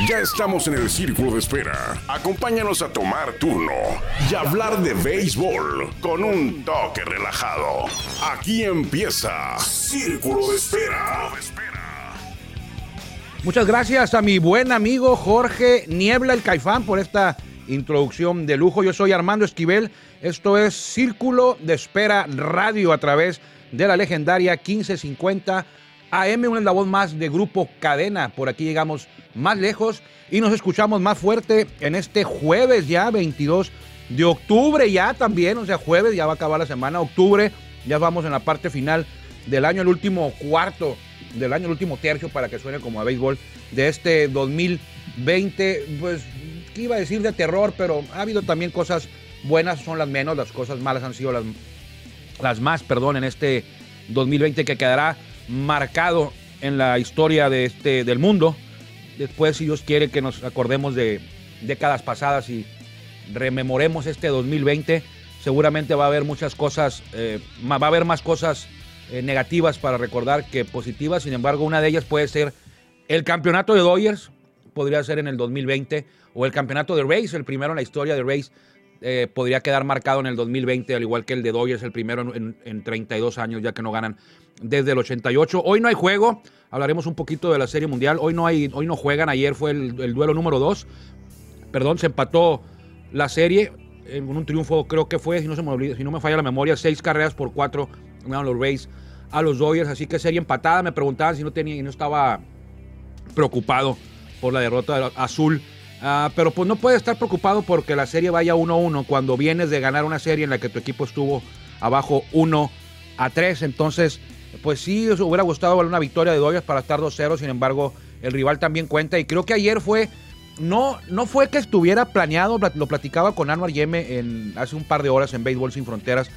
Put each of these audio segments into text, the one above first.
Ya estamos en el círculo de espera. Acompáñanos a tomar turno y hablar de béisbol con un toque relajado. Aquí empieza Círculo de Espera. Muchas gracias a mi buen amigo Jorge Niebla el Caifán por esta introducción de lujo. Yo soy Armando Esquivel. Esto es Círculo de Espera Radio a través de la legendaria 1550 AM, una voz más de Grupo Cadena. Por aquí llegamos más lejos y nos escuchamos más fuerte en este jueves ya, 22 de octubre ya también, o sea, jueves, ya va a acabar la semana, octubre, ya vamos en la parte final del año, el último cuarto del año, el último tercio para que suene como a béisbol de este 2020, pues, ¿qué iba a decir de terror? Pero ha habido también cosas buenas, son las menos, las cosas malas han sido las, las más, perdón, en este 2020 que quedará marcado en la historia de este, del mundo. Después, si Dios quiere que nos acordemos de décadas pasadas y rememoremos este 2020, seguramente va a haber muchas cosas, eh, va a haber más cosas eh, negativas para recordar que positivas. Sin embargo, una de ellas puede ser el campeonato de Dodgers, podría ser en el 2020, o el campeonato de Rays, el primero en la historia de Rays, eh, podría quedar marcado en el 2020, al igual que el de Dodgers, el primero en, en 32 años, ya que no ganan desde el 88. Hoy no hay juego, hablaremos un poquito de la Serie Mundial. Hoy no, hay, hoy no juegan, ayer fue el, duelo número 2. Perdón, se empató la serie en un triunfo, creo que fue, si no, se me si no me falla la memoria, seis carreras por cuatro ganaron los Rays a los Dodgers. Así que serie empatada. Me preguntaban si no tenía no estaba preocupado por la derrota azul. Ah, pero pues no puede estar preocupado porque la serie vaya 1-1 cuando vienes de ganar una serie en la que tu equipo estuvo abajo 1 a 3. Entonces, pues sí, hubiera gustado una victoria de Dodgers para estar 2-0, sin embargo, el rival también cuenta. Y creo que ayer fue, no, no fue que estuviera planeado, lo platicaba con Anwar Yeme en, hace un par de horas en Béisbol Sin Fronteras.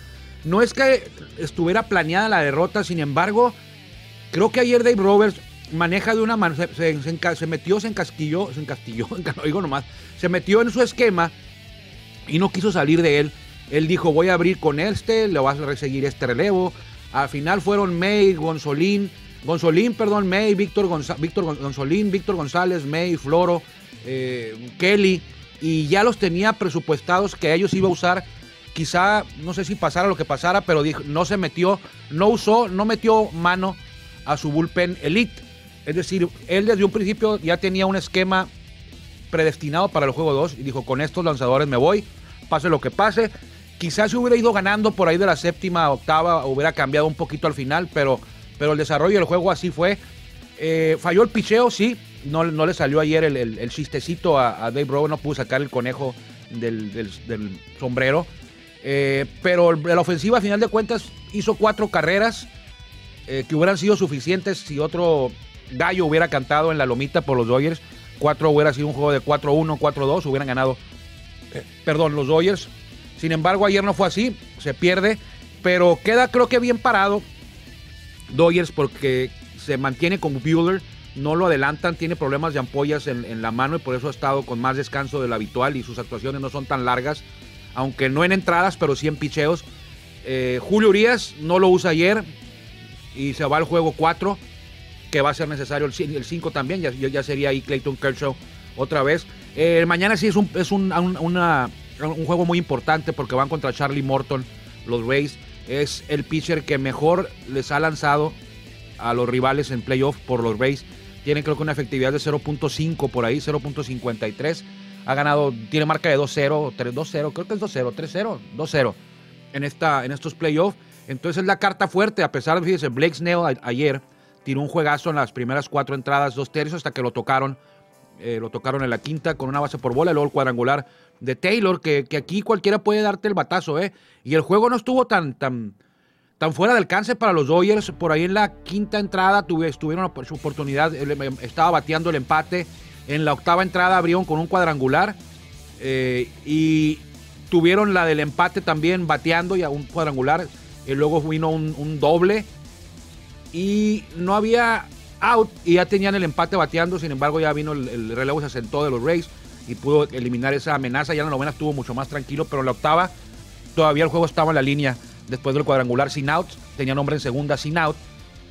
No es que estuviera planeada la derrota, sin embargo, creo que ayer Dave Roberts maneja de una manera, se, metió, se encasquilló, se encastilló, no digo nomás, se metió en su esquema y no quiso salir de él. Él dijo, voy a abrir con este, le vas a seguir este relevo, al final fueron May, Gonzolín, Gonzolín, perdón, May, Víctor, Víctor Gonzolín, Víctor González, May, Floro, eh, Kelly, y ya los tenía presupuestados que ellos iba a usar. Quizá, no sé si pasara lo que pasara, pero dijo, no se metió, no usó, no metió mano a su bullpen elite. Es decir, él desde un principio ya tenía un esquema predestinado para el juego 2 y dijo, con estos lanzadores me voy, pase lo que pase. Quizás se hubiera ido ganando por ahí de la séptima, octava, hubiera cambiado un poquito al final, pero, pero el desarrollo del juego así fue. Eh, falló el picheo, sí, no, no, le salió ayer el, chistecito a, Dave Rowe, no pudo sacar el conejo del, sombrero. Eh, pero la ofensiva, a final de cuentas, hizo cuatro carreras eh, que hubieran sido suficientes si otro gallo hubiera cantado en la lomita por los Dodgers. Cuatro hubiera sido un juego de 4-1, 4-2, hubieran ganado. perdón, los Dodgers sin embargo, ayer no fue así, se pierde, pero queda creo que bien parado Dodgers porque se mantiene como Bueller, no lo adelantan, tiene problemas de ampollas en, la mano y por eso ha estado con más descanso de lo habitual y sus actuaciones no son tan largas, aunque no en entradas, pero sí en picheos. Eh, Julio Urias no lo usa ayer y se va al juego 4, que va a ser necesario el 5 también, ya, ya, sería ahí Clayton Kershaw otra vez. Eh, mañana sí es, un, es una un juego muy importante porque van contra Charlie Morton, los Rays. Es el pitcher que mejor les ha lanzado a los rivales en playoff por los Rays. Tiene creo que una efectividad de 0.5 por ahí, 0.53. Ha ganado, tiene marca de 2-0, 3-2-0, creo que es 2-0, 3-0, 2-0 en, esta, en estos playoffs. Entonces es la carta fuerte, a pesar de, fíjese, Blake Snell ayer tiró un juegazo en las primeras cuatro entradas, dos tercios, hasta que lo tocaron. Eh, lo tocaron en la quinta con una base por bola, luego el cuadrangular de Taylor, que, aquí cualquiera puede darte el batazo, ¿eh? Y el juego no estuvo tan, tan, tan fuera de alcance para los Dodgers. Por ahí en la quinta entrada tuvieron su oportunidad, estaba bateando el empate. En la octava entrada abrieron con un cuadrangular. Eh, y tuvieron la del empate también bateando y a un cuadrangular. Y luego vino un, doble. Y no había out y ya tenían el empate bateando. Sin embargo, ya vino el, el relevo, se asentó de los Rays y pudo eliminar esa amenaza. Ya en la novena estuvo mucho más tranquilo, pero en la octava todavía el juego estaba en la línea después del cuadrangular sin out. Tenía nombre en segunda sin out.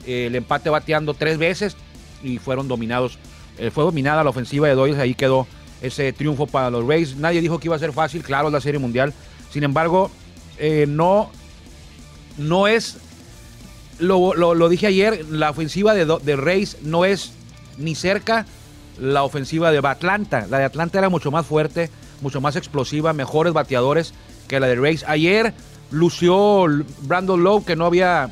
el empate bateando tres veces y fueron dominados eh, fue dominada la ofensiva de Dodgers, ahí quedó ese triunfo para los Rays. Nadie dijo que iba a ser fácil, claro, la Serie Mundial. Sin embargo, eh, no, no es, lo, dije ayer, la ofensiva de, de Rays no es ni cerca la ofensiva de Atlanta. La de Atlanta era mucho más fuerte, mucho más explosiva, mejores bateadores que la de Rays. Ayer lució Brandon Lowe, que no había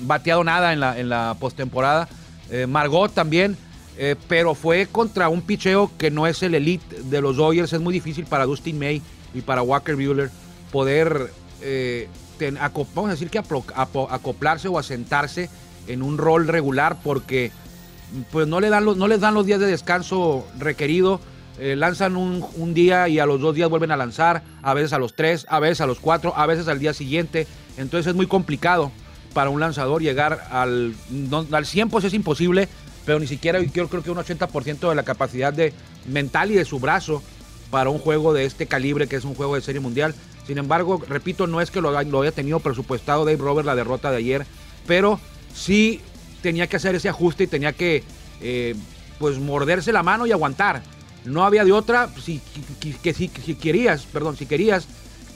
bateado nada en la, en la postemporada. Eh, Margot también. Eh, pero fue contra un picheo que no es el elite de los Dodgers. Es muy difícil para Dustin May y para Walker Buehler poder, eh, vamos a decir que acoplarse o asentarse en un rol regular porque pues no, le dan los, no les dan los días de descanso requerido. Eh, lanzan un, un, día y a los dos días vuelven a lanzar, a veces a los tres, a veces a los cuatro, a veces al día siguiente. Entonces es muy complicado para un lanzador llegar al, al 100, pues es imposible, pero ni siquiera yo creo que un 80% de la capacidad de, mental y de su brazo para un juego de este calibre que es un juego de serie mundial. Sin embargo, repito, no es que lo, lo haya tenido presupuestado Dave Robert la derrota de ayer, pero sí tenía que hacer ese ajuste y tenía que eh, pues morderse la mano y aguantar. No había de otra, si, que, si, querías, perdón, si querías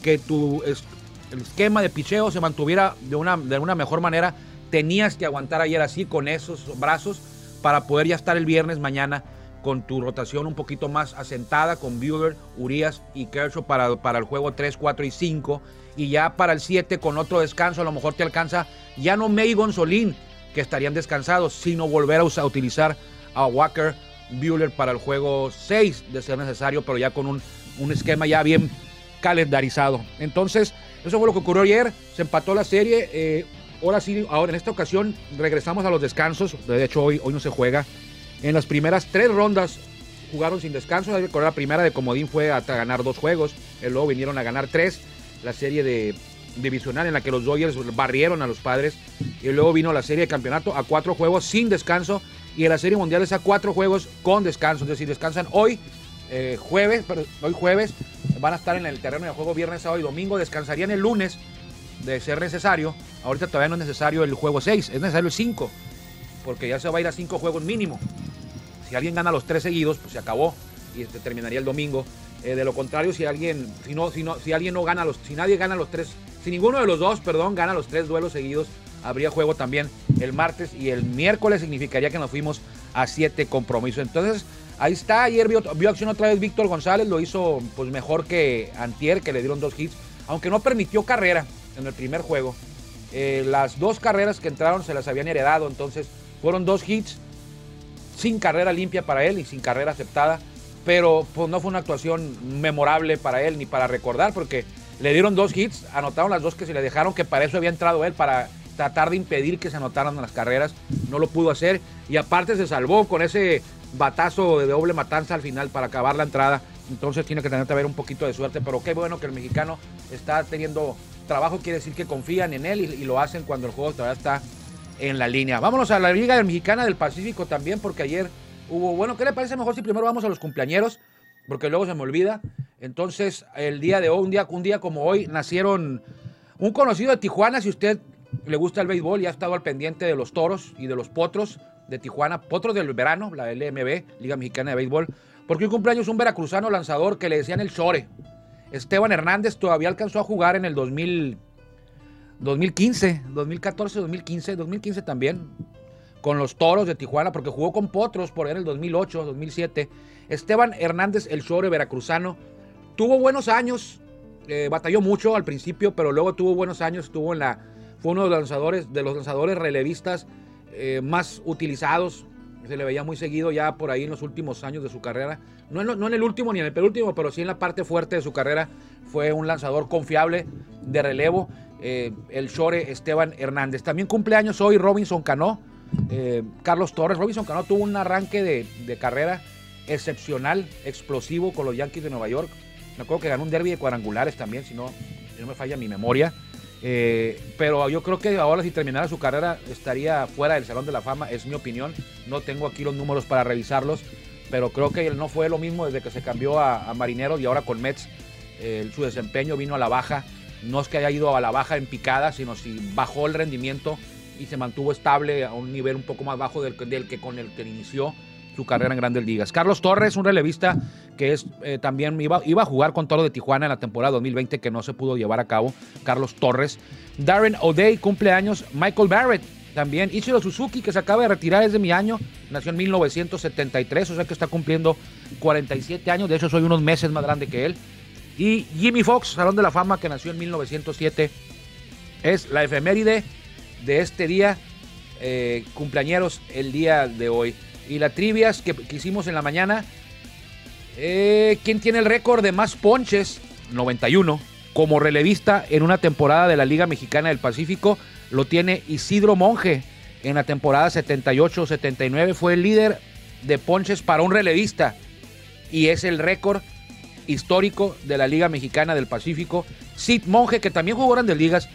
que tu el esquema de picheo se mantuviera de una, de una mejor manera, tenías que aguantar ayer así con esos brazos para poder ya estar el viernes mañana con tu rotación un poquito más asentada con Buehler, Urias y Kershaw para, para el juego 3, 4 y 5. Y ya para el 7 con otro descanso a lo mejor te alcanza ya no May y Gonzolín que estarían descansados, sino volver a, usar, utilizar a Walker, Buehler para el juego 6 de ser necesario, pero ya con un, un esquema ya bien calendarizado. Entonces, eso fue lo que ocurrió ayer. Se empató la serie. Eh, ahora sí, ahora en esta ocasión regresamos a los descansos. De hecho, hoy, hoy no se juega. En las primeras tres rondas jugaron sin descanso. La primera de Comodín fue hasta ganar dos juegos. Y luego vinieron a ganar tres. La serie de divisional en la que los Dodgers barrieron a los padres. Y luego vino la serie de campeonato a cuatro juegos sin descanso. Y en la serie mundial es a cuatro juegos con descanso. Es decir, descansan hoy, eh, jueves, hoy jueves. Van a estar en el terreno de juego viernes, sábado y domingo. Descansarían el lunes de ser necesario. Ahorita todavía no es necesario el juego 6, es necesario el 5, porque ya se va a ir a 5 juegos mínimo. Si alguien gana los 3 seguidos, pues se acabó y este, terminaría el domingo. Eh, de lo contrario, si alguien, si no, si no, si alguien no gana los, si nadie gana los 3, si ninguno de los dos, perdón, gana los 3 duelos seguidos, habría juego también el martes y el miércoles significaría que nos fuimos a 7 compromisos. Entonces, ahí está, ayer vio, vio, acción otra vez Víctor González, lo hizo pues mejor que Antier, que le dieron dos hits, aunque no permitió carrera en el primer juego. Eh, las dos carreras que entraron se las habían heredado, entonces fueron dos hits sin carrera limpia para él y sin carrera aceptada, pero pues no fue una actuación memorable para él ni para recordar porque le dieron dos hits, anotaron las dos que se le dejaron, que para eso había entrado él, para tratar de impedir que se anotaran las carreras, no lo pudo hacer y aparte se salvó con ese batazo de doble matanza al final para acabar la entrada, entonces tiene que tener que haber un poquito de suerte, pero qué bueno que el mexicano está teniendo trabajo quiere decir que confían en él y, lo hacen cuando el juego todavía está en la línea. Vámonos a la Liga Mexicana del Pacífico también, porque ayer hubo, bueno, ¿qué le parece mejor si primero vamos a los cumpleañeros? Porque luego se me olvida. Entonces, el día de hoy, un día, un día como hoy, nacieron un conocido de Tijuana, si usted le gusta el béisbol y ha estado al pendiente de los toros y de los potros de Tijuana, potros del verano, la LMB, Liga Mexicana de Béisbol, porque hoy cumpleaños un veracruzano lanzador que le decían el Chore. Esteban Hernández todavía alcanzó a jugar en el 2000, 2015, 2014, 2015, 2015 también, con los Toros de Tijuana, porque jugó con Potros por en el 2008, 2007. Esteban Hernández, el sobre veracruzano, tuvo buenos años, eh, batalló mucho al principio, pero luego tuvo buenos años, estuvo en la, fue uno de los lanzadores, de los lanzadores relevistas eh, más utilizados se le veía muy seguido ya por ahí en los últimos años de su carrera. No en, el último ni en el penúltimo, pero sí en la parte fuerte de su carrera. Fue un lanzador confiable de relevo, eh, el Shore Esteban Hernández. También cumpleaños hoy Robinson Cano, eh, Carlos Torres. Robinson Cano tuvo un arranque de, carrera excepcional, explosivo con los Yankees de Nueva York. Me acuerdo que ganó un derby de cuadrangulares también, si no, no me falla mi memoria. Eh, pero yo creo que ahora si terminara su carrera estaría fuera del Salón de la Fama, es mi opinión. No tengo aquí los números para revisarlos, pero creo que él no fue lo mismo desde que se cambió a, Marineros y ahora con Mets. Su desempeño vino a la baja. No es que haya ido a la baja en picada, sino si bajó el rendimiento y se mantuvo estable a un nivel un poco más bajo del, que con el que inició. su carrera en grandes ligas. Carlos Torres, un relevista que es eh, también iba, iba a jugar con Toro de Tijuana en la temporada 2020 que no se pudo llevar a cabo. Carlos Torres. Darren O'Day, cumpleaños. Michael Barrett, también. Ichiro Suzuki, que se acaba de retirar, es de mi año. Nació en 1973, o sea que está cumpliendo 47 años. De hecho, soy unos meses más grande que él. Y Jimmy Fox, Salón de la Fama, que nació en 1907. Es la efeméride de este día, eh, cumpleañeros, el día de hoy. Y la trivias que, hicimos en la mañana. Eh, ¿Quién tiene el récord de más ponches? 91. Como relevista en una temporada de la Liga Mexicana del Pacífico, lo tiene Isidro Monje. En la temporada 78-79 fue el líder de ponches para un relevista. Y es el récord histórico de la Liga Mexicana del Pacífico. Sid Monje, que también jugó grandes ligas,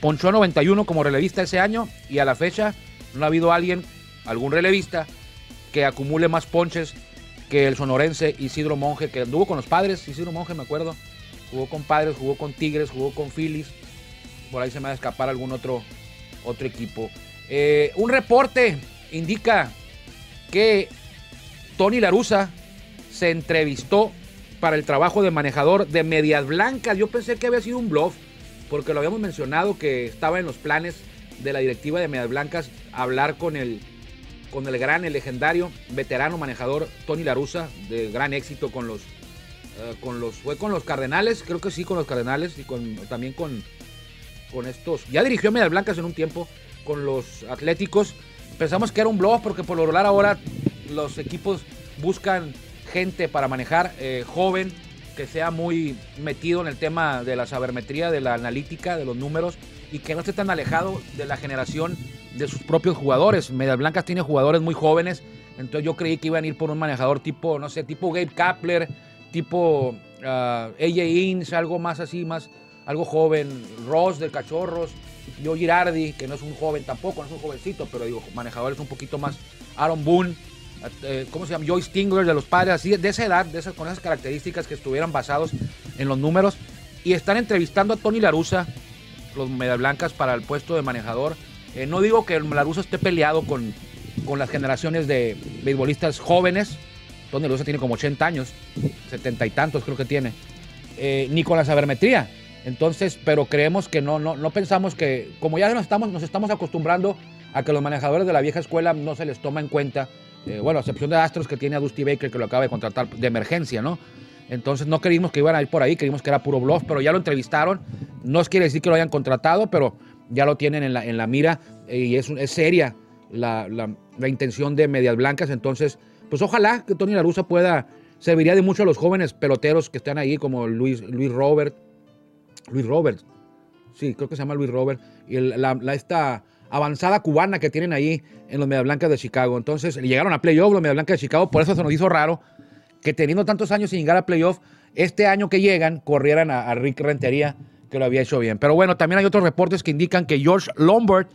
ponchó a 91 como relevista ese año y a la fecha no ha habido alguien, algún relevista, que acumule más ponches que el sonorense Isidro Monje, que anduvo con los padres, Isidro Monje me acuerdo, jugó con padres, jugó con Tigres, jugó con Phillies, por ahí se me va a escapar algún otro, otro equipo. Eh, un reporte indica que Tony Larusa se entrevistó para el trabajo de manejador de Medias Blancas. Yo pensé que había sido un bluff, porque lo habíamos mencionado que estaba en los planes de la directiva de Medias Blancas hablar con el, con el gran, el legendario veterano manejador Tony Larusa, de gran éxito con los, eh, con los, fue con los Cardenales, creo que sí, con los Cardenales y con, también con, con estos, ya dirigió Medias Blancas en un tiempo con los Atléticos. Pensamos que era un bluff porque por lo regular ahora los equipos buscan gente para manejar eh, joven, que sea muy metido en el tema de la sabermetría, de la analítica, de los números y que no esté tan alejado de la generación de sus propios jugadores. Medias Blancas tiene jugadores muy jóvenes, entonces yo creí que iban a ir por un manejador tipo, no sé, tipo Gabe Kapler, tipo AJ Inns, algo más así, más, algo joven, Ross de Cachorros, yo Girardi, que no es un joven tampoco, no es un jovencito, pero digo, manejadores un poquito más, Aaron Boone, eh, ¿cómo se llama? Joy Stingler de los padres, así, de esa edad, de esas, con esas características que estuvieran basados en los números. Y están entrevistando a Tony Larusa, los Media Blancas, para el puesto de manejador. Eh, no digo que Larusa esté peleado con, con las generaciones de beisbolistas jóvenes. Tony Larusa tiene como 80 años, 70 y tantos creo que tiene. Eh, ni con la sabermetría. Entonces, pero creemos que no, no, no pensamos que, como ya nos estamos, nos estamos acostumbrando a que los manejadores de la vieja escuela no se les toma en cuenta eh, bueno, a excepción de Astros que tiene a Dusty Baker que lo acaba de contratar de emergencia, ¿no? Entonces no creímos que iban a ir por ahí, creímos que era puro bluff, pero ya lo entrevistaron. No quiere decir que lo hayan contratado, pero ya lo tienen en la, en la mira eh, y es, es seria la, la, intención de Medias Blancas. Entonces, pues ojalá que Tony Larusa pueda, serviría de mucho a los jóvenes peloteros que están ahí, como Luis, Luis Robert. Luis Robert, sí, creo que se llama Luis Robert. Y la, esta avanzada cubana que tienen ahí en los Media Blancas de Chicago. Entonces, llegaron a playoff los Media Blancas de Chicago, por eso se nos hizo raro que teniendo tantos años sin llegar a playoff, este año que llegan, corrieran a, Rick Rentería, que lo había hecho bien. Pero bueno, también hay otros reportes que indican que George Lombard,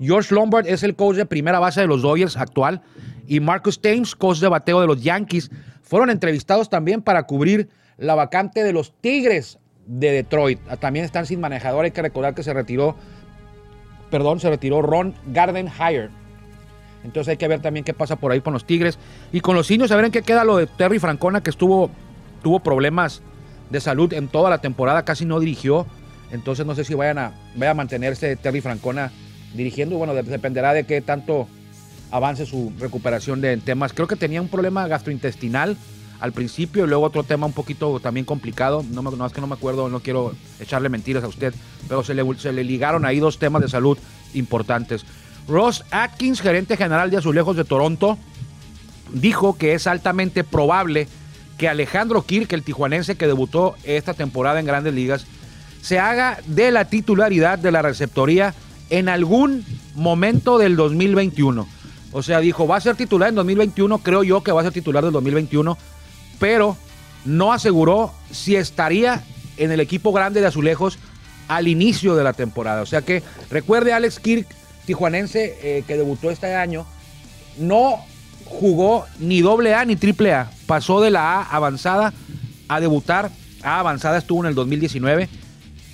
George Lombard es el coach de primera base de los Dodgers actual, y Marcus Thames, coach de bateo de los Yankees, fueron entrevistados también para cubrir la vacante de los Tigres de Detroit. También están sin manejador, hay que recordar que se retiró perdón, se retiró Ron Gardenhire. Entonces hay que ver también qué pasa por ahí con los Tigres. Y con los indios, a ver en qué queda lo de Terry Francona, que estuvo, tuvo problemas de salud en toda la temporada, casi no dirigió. Entonces no sé si vayan a, vaya a mantenerse Terry Francona dirigiendo. Bueno, dependerá de qué tanto avance su recuperación de temas. Creo que tenía un problema gastrointestinal al principio y luego otro tema un poquito también complicado. No, no es que no me acuerdo, no quiero echarle mentiras a usted, pero se le, se le ligaron ahí dos temas de salud importantes. Ross Atkins, gerente general de Azulejos de Toronto, dijo que es altamente probable que Alejandro Kirk, el tijuanense que debutó esta temporada en Grandes Ligas, se haga de la titularidad de la receptoría en algún momento del 2021. O sea, dijo, va a ser titular en 2021, creo yo que va a ser titular del 2021, pero no aseguró si estaría en el equipo grande de Azulejos al inicio de la temporada. O sea que recuerde Alex Kirk, tijuanense eh, que debutó este año, no jugó ni doble A ni triple A. Pasó de la A avanzada a debutar. A avanzada estuvo en el 2019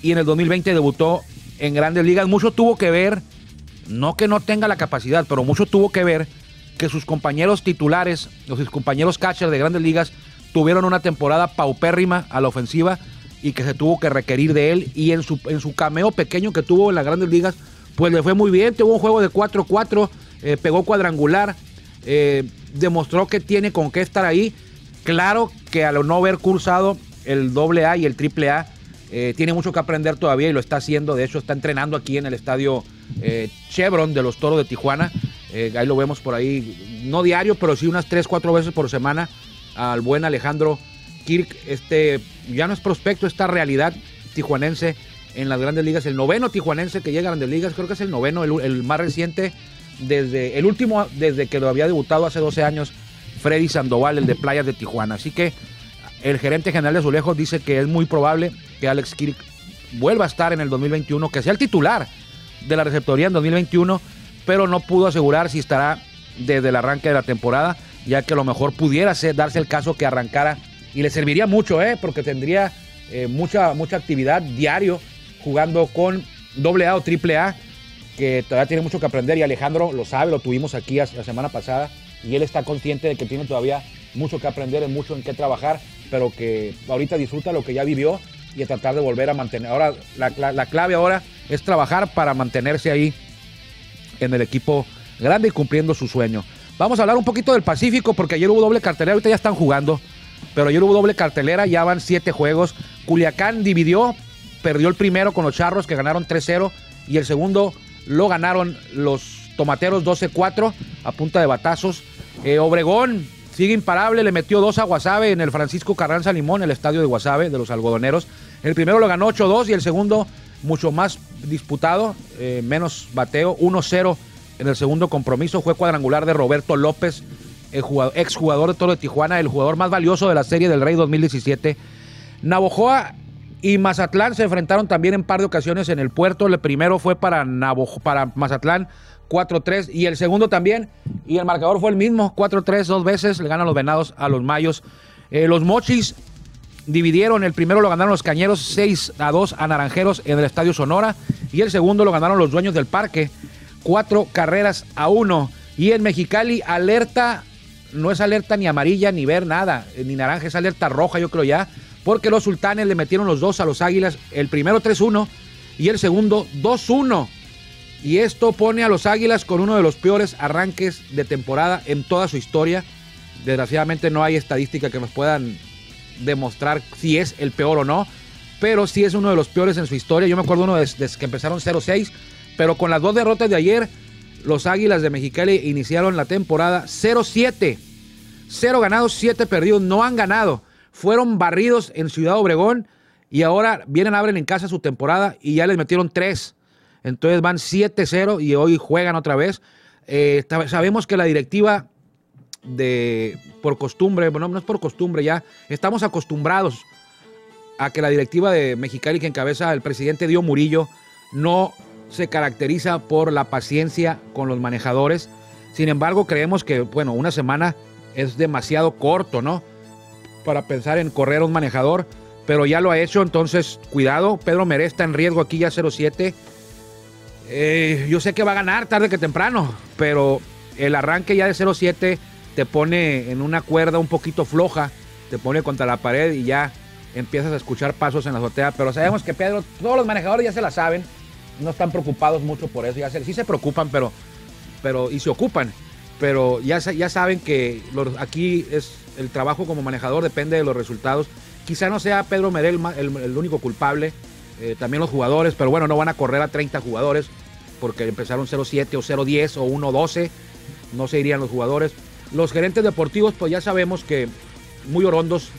y en el 2020 debutó en grandes ligas. Mucho tuvo que ver, no que no tenga la capacidad, pero mucho tuvo que ver que sus compañeros titulares, sus compañeros catchers de grandes ligas, tuvieron una temporada paupérrima a la ofensiva y que se tuvo que requerir de él. Y en su, en su cameo pequeño que tuvo en las grandes ligas, pues le fue muy bien. Tuvo un juego de 4-4, eh, pegó cuadrangular, eh, demostró que tiene con qué estar ahí. Claro que al no haber cursado el AA y el AAA, eh, tiene mucho que aprender todavía y lo está haciendo. De hecho, está entrenando aquí en el estadio Chevron de los Toros de Tijuana. ahí lo vemos por ahí, no diario, pero sí unas 3, 4 veces por semana al buen Alejandro Kirk. Este ya no es prospecto, esta realidad tijuanense en las grandes ligas. El noveno tijuanense que llega a grandes ligas, creo que es el noveno, el, más reciente, desde el último, desde que lo había debutado hace 12 años, Freddy Sandoval, el de Playas de Tijuana. Así que el gerente general de Azulejos dice que es muy probable que Alex Kirk vuelva a estar en el 2021, que sea el titular de la receptoría en 2021, pero no pudo asegurar si estará desde el arranque de la temporada ya que a lo mejor pudiera ser, darse el caso que arrancara y le serviría mucho, ¿eh? porque tendría eh, mucha, mucha actividad diario jugando con AA o AAA, que todavía tiene mucho que aprender y Alejandro lo sabe, lo tuvimos aquí la semana pasada y él está consciente de que tiene todavía mucho que aprender, y mucho en qué trabajar, pero que ahorita disfruta lo que ya vivió y a tratar de volver a mantener. Ahora, la, la clave ahora es trabajar para mantenerse ahí en el equipo grande y cumpliendo su sueño. Vamos a hablar un poquito del Pacífico porque ayer hubo doble cartelera, ahorita ya están jugando, pero ayer hubo doble cartelera, ya van siete juegos. Culiacán dividió, perdió el primero con los Charros que ganaron 3-0 y el segundo lo ganaron los Tomateros 12-4 a punta de batazos. Eh, Obregón sigue imparable, le metió dos a Guasave en el Francisco Carranza Limón, el estadio de Guasave de los algodoneros. El primero lo ganó 8-2 y el segundo mucho más disputado, eh, menos bateo, 1-0 en el segundo compromiso fue cuadrangular de Roberto López, el exjugador de Toro de Tijuana, el jugador más valioso de la Serie del Rey 2017. Navojoa y Mazatlán se enfrentaron también en par de ocasiones en el puerto. El primero fue para, para Mazatlán, 4-3, y el segundo también. Y el marcador fue el mismo, 4-3, dos veces. Le ganan los venados a los mayos. Eh, los mochis dividieron. El primero lo ganaron los cañeros 6 a 2 a Naranjeros en el Estadio Sonora. Y el segundo lo ganaron los dueños del parque cuatro carreras a uno. Y en Mexicali, alerta, no es alerta ni amarilla, ni ver nada, eh, ni naranja, es alerta roja, yo creo ya, porque los sultanes le metieron los dos a los águilas, el primero 3-1 y el segundo 2-1. Y esto pone a los águilas con uno de los peores arranques de temporada en toda su historia. Desgraciadamente no hay estadística que nos puedan demostrar si es el peor o no, pero sí es uno de los peores en su historia. Yo me acuerdo uno desde que empezaron 0-6 pero con las dos derrotas de ayer, los Águilas de Mexicali iniciaron la temporada 0-7. 0 ganados, 7 perdidos. No han ganado. Fueron barridos en Ciudad Obregón y ahora vienen, abren en casa su temporada y ya les metieron 3. Entonces van 7-0 y hoy juegan otra vez. Eh, sabemos que la directiva de por costumbre, bueno, no es por costumbre ya, estamos acostumbrados a que la directiva de Mexicali que encabeza el presidente Dio Murillo no se caracteriza por la paciencia con los manejadores. Sin embargo, creemos que, bueno, una semana es demasiado corto, ¿no? Para pensar en correr a un manejador, pero ya lo ha hecho, entonces cuidado. Pedro Meré está en riesgo aquí ya 0-7. Eh, yo sé que va a ganar tarde que temprano, pero el arranque ya de 0-7 te pone en una cuerda un poquito floja, te pone contra la pared y ya empiezas a escuchar pasos en la azotea. Pero sabemos que Pedro, todos los manejadores ya se la saben no están preocupados mucho por eso. Ya sí se preocupan, pero, pero y se ocupan. Pero ya, ya saben que aquí es el trabajo como manejador depende de los resultados. Quizá no sea Pedro Merel el, único culpable, eh, también los jugadores, pero bueno, no van a correr a 30 jugadores porque empezaron 0-7 o 0-10 o 1-12, no se irían los jugadores. Los gerentes deportivos, pues ya sabemos que muy orondos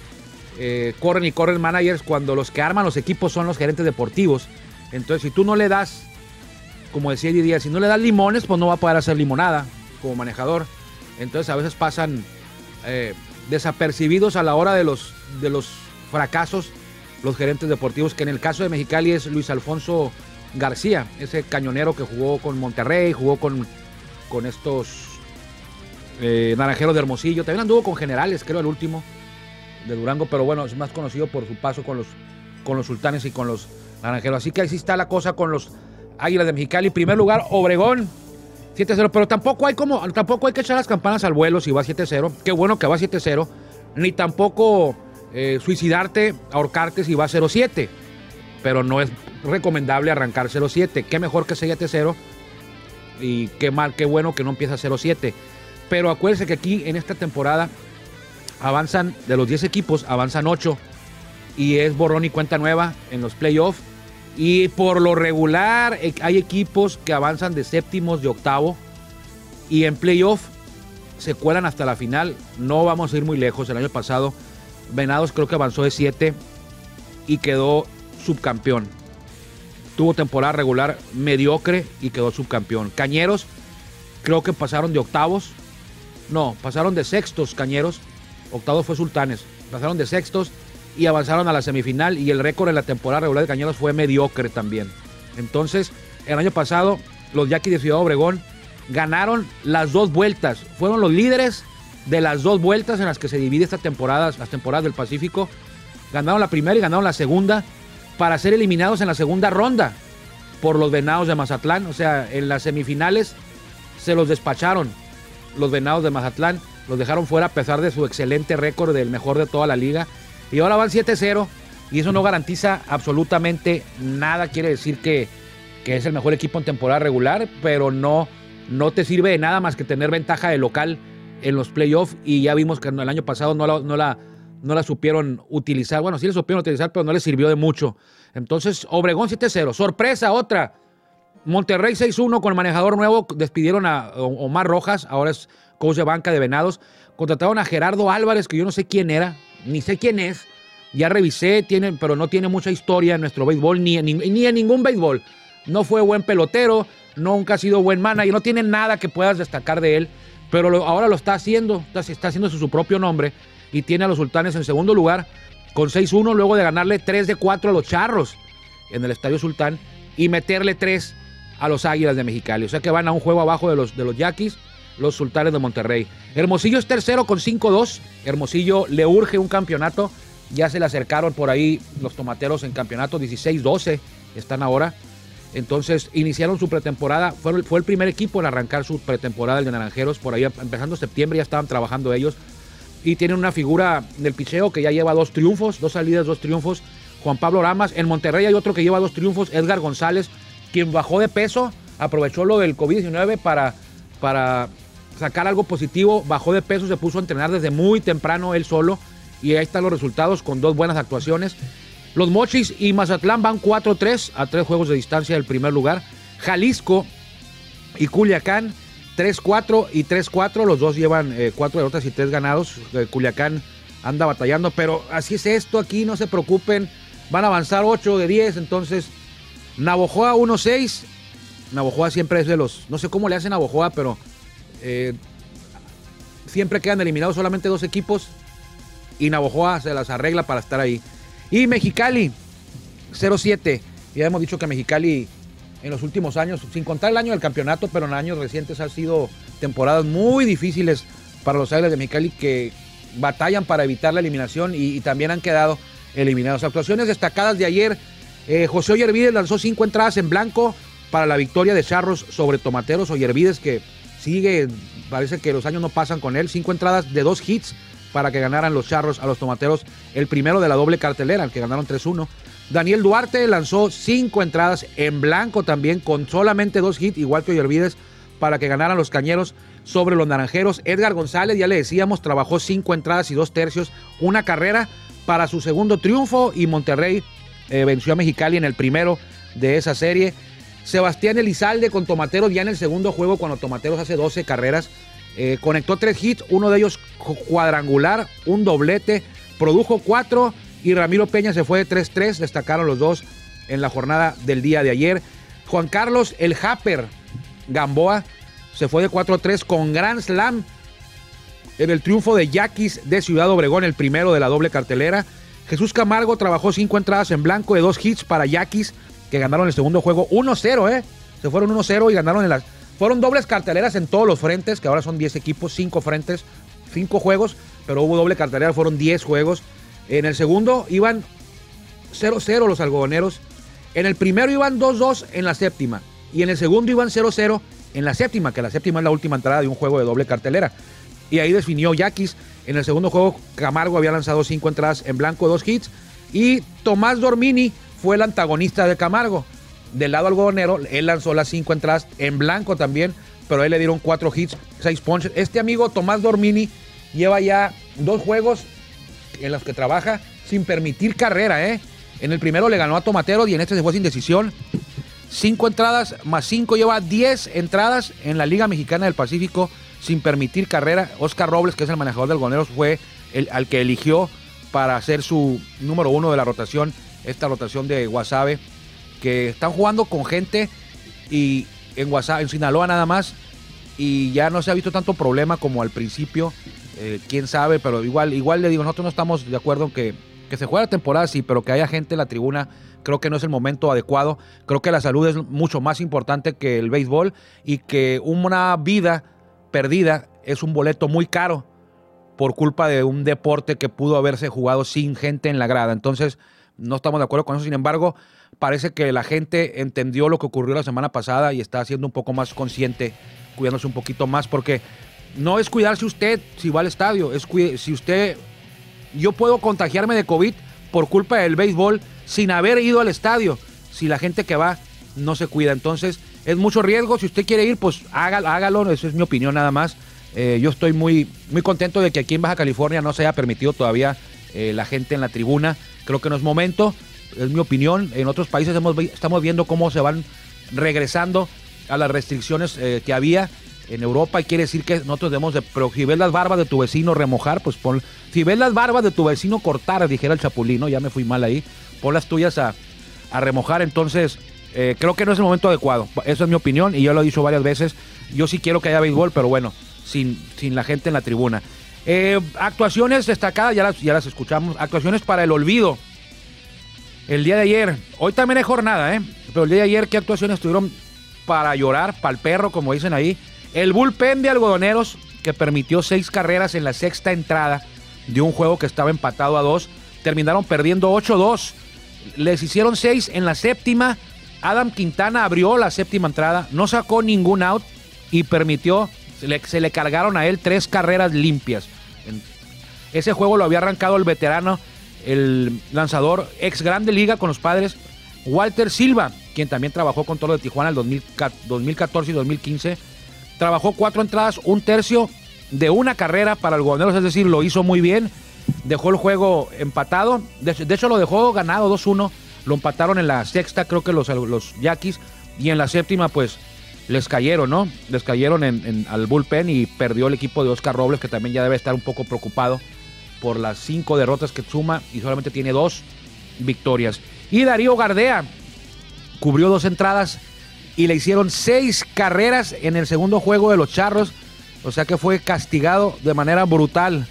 eh, corren y corren managers cuando los que arman los equipos son los gerentes deportivos. Entonces, si tú no le das, como decía Didier, si no le das limones, pues no va a poder hacer limonada como manejador. Entonces, a veces pasan eh, desapercibidos a la hora de los, de los fracasos los gerentes deportivos, que en el caso de Mexicali es Luis Alfonso García, ese cañonero que jugó con Monterrey, jugó con, con estos eh, naranjeros de Hermosillo, también anduvo con generales, creo el último de Durango, pero bueno, es más conocido por su paso con los, con los sultanes y con los Naranjero. Así que así está la cosa con los Águilas de Mexicali. Primer lugar, Obregón. 7-0, pero tampoco hay como, tampoco hay que echar las campanas al vuelo si va 7-0. Qué bueno que va 7-0. Ni tampoco eh, suicidarte, ahorcarte si va 0-7. Pero no es recomendable arrancar 0-7. Qué mejor que 7-0. Y qué mal, qué bueno que no empieza 0-7. Pero acuérdense que aquí en esta temporada avanzan, de los 10 equipos, avanzan 8. Y es borrón y cuenta nueva en los playoffs. Y por lo regular eh, hay equipos que avanzan de séptimos, de octavo. Y en playoff se cuelan hasta la final. No vamos a ir muy lejos. El año pasado Venados creo que avanzó de 7 y quedó subcampeón. Tuvo temporada regular mediocre y quedó subcampeón. Cañeros creo que pasaron de octavos. No, pasaron de sextos Cañeros. Octavos fue Sultanes. Pasaron de sextos y avanzaron a la semifinal y el récord en la temporada regular de Cañeros fue mediocre también. Entonces, el año pasado los Yaquis de Ciudad Obregón ganaron las dos vueltas. Fueron los líderes de las dos vueltas en las que se divide esta temporada, las temporadas del Pacífico. Ganaron la primera y ganaron la segunda para ser eliminados en la segunda ronda por los Venados de Mazatlán. O sea, en las semifinales se los despacharon los Venados de Mazatlán. Los dejaron fuera a pesar de su excelente récord del mejor de toda la liga. Y ahora van 7-0 y eso no garantiza absolutamente nada. Quiere decir que, que, es el mejor equipo en temporada regular, pero no, no te sirve de nada más que tener ventaja de local en los playoffs y ya vimos que el año pasado no la, no la, no la supieron utilizar. Bueno, sí la supieron utilizar, pero no les sirvió de mucho. Entonces, Obregón 7-0. Sorpresa, otra. Monterrey 6-1 con el manejador nuevo. Despidieron a Omar Rojas, ahora es coach de banca de Venados. Contrataron a Gerardo Álvarez, que yo no sé quién era, ni sé quién es. Ya revisé, tiene, pero no tiene mucha historia en nuestro béisbol, ni en, ni en ningún béisbol. No fue buen pelotero, nunca ha sido buen manager, no tiene nada que puedas destacar de él pero ahora lo está haciendo, está, está haciendo su propio nombre y tiene a los sultanes en segundo lugar con 6-1 luego de ganarle 3 de 4 a los charros en el Estadio Sultán y meterle 3 a los Águilas de Mexicali. O sea que van a un juego abajo de los, de los Yaquis, los Sultanes de Monterrey. Hermosillo es tercero con 5-2. Hermosillo le urge un campeonato. Ya se le acercaron por ahí los tomateros en campeonato 16-12. Están ahora. Entonces iniciaron su pretemporada, fue, fue, el primer equipo en arrancar su pretemporada, el de Naranjeros, por ahí empezando septiembre ya estaban trabajando ellos. Y tienen una figura del picheo que ya lleva dos triunfos, dos salidas, dos triunfos. Juan Pablo Ramas. En Monterrey hay otro que lleva dos triunfos, Edgar González, quien bajó de peso, aprovechó lo del COVID-19 para, para sacar algo positivo, bajó de peso, se puso a entrenar desde muy temprano él solo. Y ahí están los resultados con dos buenas actuaciones. Los Mochis y Mazatlán van 4-3 a tres juegos de distancia del primer lugar. Jalisco y Culiacán 3-4 y 3-4. Los dos llevan eh, cuatro derrotas y tres ganados. Eh, Culiacán anda batallando, pero así es esto aquí, no se preocupen. Van a avanzar 8 de 10, entonces Navojoa 1-6. Navojoa siempre es de los, no sé cómo le hacen a Navojoa, pero eh, siempre quedan eliminados solamente dos equipos y Navojoa se las arregla para estar ahí. Y Mexicali, 0-7. Ya hemos dicho que Mexicali en los últimos años, sin contar el año del campeonato, pero en años recientes han sido temporadas muy difíciles para los Águilas de Mexicali que batallan para evitar la eliminación y, también han quedado eliminados. Actuaciones destacadas de ayer. Eh, José Oyervides lanzó cinco entradas en blanco para la victoria de Charros sobre Tomateros. Oyervides que sigue, parece que los años no pasan con él. Cinco entradas de dos hits para que ganaran los charros a los tomateros, el primero de la doble cartelera, el que ganaron 3-1. Daniel Duarte lanzó cinco entradas en blanco también, con solamente dos hits, igual que Olvides, para que ganaran los cañeros sobre los naranjeros. Edgar González, ya le decíamos, trabajó cinco entradas y dos tercios, una carrera para su segundo triunfo y Monterrey eh, venció a Mexicali en el primero de esa serie. Sebastián Elizalde con Tomateros ya en el segundo juego, cuando Tomateros hace 12 carreras, eh, conectó tres hits, uno de ellos cuadrangular, un doblete, produjo cuatro y Ramiro Peña se fue de 3-3, destacaron los dos en la jornada del día de ayer. Juan Carlos El Happer Gamboa se fue de 4-3 con Grand Slam en el triunfo de Yaquis de Ciudad Obregón, el primero de la doble cartelera. Jesús Camargo trabajó cinco entradas en blanco de dos hits para Yaquis, que ganaron el segundo juego 1-0, ¿eh? Se fueron 1-0 y ganaron en las fueron dobles carteleras en todos los frentes, que ahora son 10 equipos, 5 frentes, 5 juegos, pero hubo doble cartelera, fueron 10 juegos. En el segundo iban 0-0 los algodoneros. En el primero iban 2-2 en la séptima. Y en el segundo iban 0-0 en la séptima, que la séptima es la última entrada de un juego de doble cartelera. Y ahí definió Yaquis. En el segundo juego, Camargo había lanzado cinco entradas en blanco, dos hits. Y Tomás Dormini fue el antagonista de Camargo. Del lado algodonero, él lanzó las cinco entradas en blanco también, pero él le dieron cuatro hits, seis punches. Este amigo Tomás Dormini lleva ya dos juegos en los que trabaja sin permitir carrera, ¿eh? En el primero le ganó a Tomatero y en este se fue sin decisión. Cinco entradas más cinco, lleva diez entradas en la Liga Mexicana del Pacífico sin permitir carrera. Oscar Robles, que es el manejador del Goneros, fue el al que eligió para ser su número uno de la rotación, esta rotación de Guasave, que están jugando con gente y en Guasave, en Sinaloa nada más, y ya no se ha visto tanto problema como al principio. Eh, quién sabe, pero igual, igual le digo, nosotros no estamos de acuerdo en que, que se juegue la temporada, sí, pero que haya gente en la tribuna, creo que no es el momento adecuado. Creo que la salud es mucho más importante que el béisbol y que una vida perdida es un boleto muy caro por culpa de un deporte que pudo haberse jugado sin gente en la grada. Entonces, no estamos de acuerdo con eso. Sin embargo, parece que la gente entendió lo que ocurrió la semana pasada y está siendo un poco más consciente, cuidándose un poquito más, porque no es cuidarse usted si va al estadio, es si usted, yo puedo contagiarme de COVID por culpa del béisbol sin haber ido al estadio, si la gente que va no se cuida. Entonces, es mucho riesgo. Si usted quiere ir, pues hágalo, hágalo. Es mi opinión nada más. Eh, yo estoy muy, muy contento de que aquí en Baja California no se haya permitido todavía eh, la gente en la tribuna. Creo que no es momento. Es mi opinión. En otros países estamos viendo cómo se van regresando a las restricciones eh, que había en Europa y quiere decir que nosotros debemos de, pero si ves las barbas de tu vecino remojar, pues pon, si ves las barbas de tu vecino cortar, dijera el chapulino, ya me fui mal ahí, pon las tuyas a, a remojar, entonces eh, creo que no es el momento adecuado, eso es mi opinión y yo lo he dicho varias veces, yo sí quiero que haya béisbol, pero bueno, sin, sin la gente en la tribuna. Eh, actuaciones destacadas, ya las, ya las escuchamos, actuaciones para el olvido. El día de ayer, hoy también hay jornada, ¿eh? Pero el día de ayer, ¿qué actuaciones tuvieron para llorar, para el perro, como dicen ahí? El bullpen de algodoneros que permitió seis carreras en la sexta entrada de un juego que estaba empatado a dos, terminaron perdiendo 8-2. Les hicieron seis en la séptima. Adam Quintana abrió la séptima entrada, no sacó ningún out y permitió, se le, cargaron a él tres carreras limpias. Ese juego lo había arrancado el veterano, el lanzador ex grande liga con los padres, Walter Silva, quien también trabajó con Toro de Tijuana en el 2014 y 2015 trabajó cuatro entradas, un tercio de una carrera para el Algodoneros, es decir, lo hizo muy bien. Dejó el juego empatado. De, hecho, lo dejó ganado 2-1. Lo empataron en la sexta, creo que los, los Yaquis. Y en la séptima, pues les cayeron, ¿no? Les cayeron en, al bullpen y perdió el equipo de Oscar Robles, que también ya debe estar un poco preocupado por las cinco derrotas que suma y solamente tiene dos victorias. Y Darío Gardea cubrió dos entradas y le hicieron seis carreras en el segundo juego de los Charros. O sea que fue castigado de manera brutal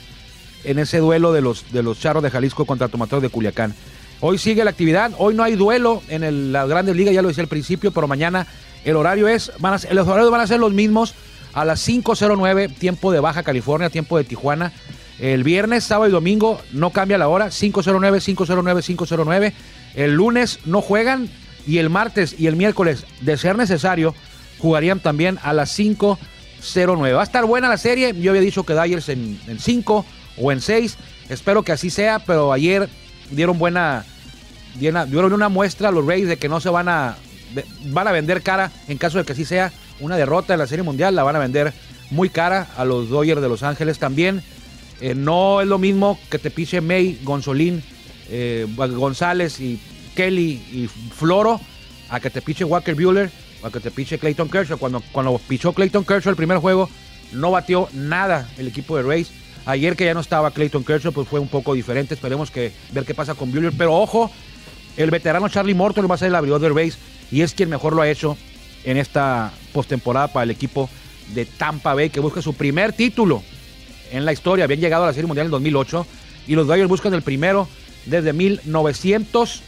en ese duelo de los, de los Charros de Jalisco contra Tomateros de Culiacán. Hoy sigue la actividad, hoy no hay duelo en las grandes ligas, ya lo decía al principio, pero mañana el horario es, los horarios van a ser los mismos a las 5.09, tiempo de Baja California, tiempo de Tijuana. El viernes, sábado y domingo no cambia la hora, 5.09, 5.09, 5.09. El lunes no juegan, y el martes y el miércoles, de ser necesario, jugarían también a las 5.09. Va a estar buena la serie. Yo había dicho que Dyers en 5 o en 6. Espero que así sea, pero ayer dieron buena. Dieron una muestra a los Rays de que no se van a. Van a vender cara en caso de que así sea. Una derrota en la Serie Mundial la van a vender muy cara a los Dodgers de Los Ángeles también. Eh, no es lo mismo que te piche May, Gonzolín, eh, González y Kelly y Floro a que te piche Walker Bueller a que te piche Clayton Kershaw. Cuando, cuando pichó Clayton Kershaw el primer juego, no batió nada el equipo de Rays. Ayer que ya no estaba Clayton Kershaw, pues fue un poco diferente. Esperemos que ver qué pasa con Bueller. Pero ojo, el veterano Charlie Morton va a ser el abridor de Rays y es quien mejor lo ha hecho en esta postemporada para el equipo de Tampa Bay, que busca su primer título en la historia. Habían llegado a la Serie Mundial en 2008 y los Dodgers buscan el primero desde 1900.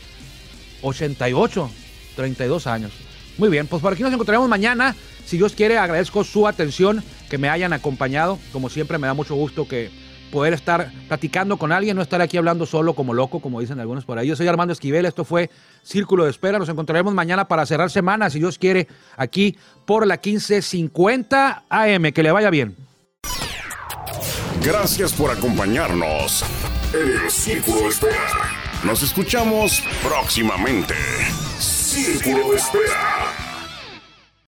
88, 32 años. Muy bien, pues por aquí nos encontraremos mañana. Si Dios quiere, agradezco su atención, que me hayan acompañado. Como siempre, me da mucho gusto que, poder estar platicando con alguien, no estar aquí hablando solo como loco, como dicen algunos por ahí. Yo soy Armando Esquivel, esto fue Círculo de Espera. Nos encontraremos mañana para cerrar semana, si Dios quiere, aquí por la 1550 AM. Que le vaya bien. Gracias por acompañarnos en el Círculo de Espera. Nos escuchamos próximamente. Círculo de Espera.